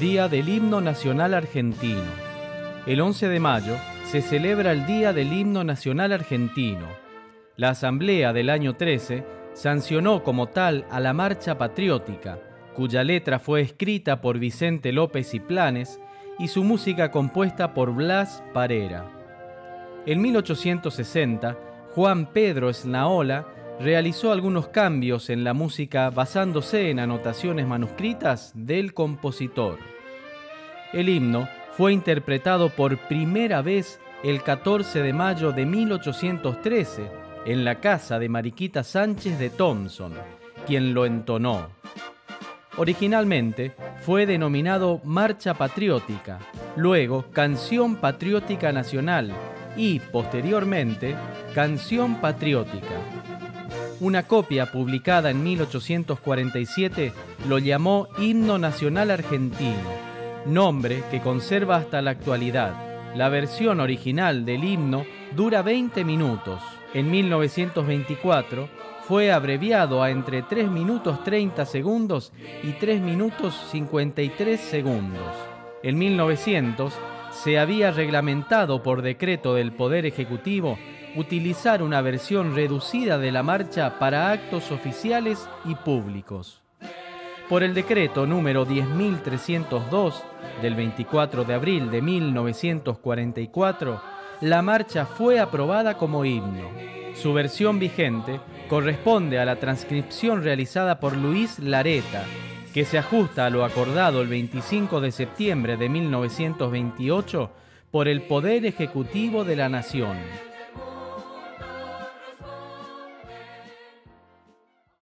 Día del Himno Nacional Argentino. El 11 de mayo se celebra el Día del Himno Nacional Argentino. La Asamblea del año 13 sancionó como tal a la Marcha Patriótica, cuya letra fue escrita por Vicente López y Planes y su música compuesta por Blas Parera. En 1860, Juan Pedro Esnaola realizó algunos cambios en la música basándose en anotaciones manuscritas del compositor. El himno fue interpretado por primera vez el 14 de mayo de 1813 en la casa de Mariquita Sánchez de Thompson, quien lo entonó. Originalmente fue denominado Marcha Patriótica, luego Canción Patriótica Nacional y, posteriormente, Canción Patriótica. Una copia publicada en 1847 lo llamó Himno Nacional Argentino, nombre que conserva hasta la actualidad. La versión original del himno dura 20 minutos. En 1924 fue abreviado a entre 3 minutos 30 segundos y 3 minutos 53 segundos. En 1900 se había reglamentado por decreto del Poder Ejecutivo utilizar una versión reducida de la marcha para actos oficiales y públicos. Por el decreto número 10.302 del 24 de abril de 1944, la marcha fue aprobada como himno. Su versión vigente corresponde a la transcripción realizada por Luis Lareta, que se ajusta a lo acordado el 25 de septiembre de 1928 por el Poder Ejecutivo de la Nación.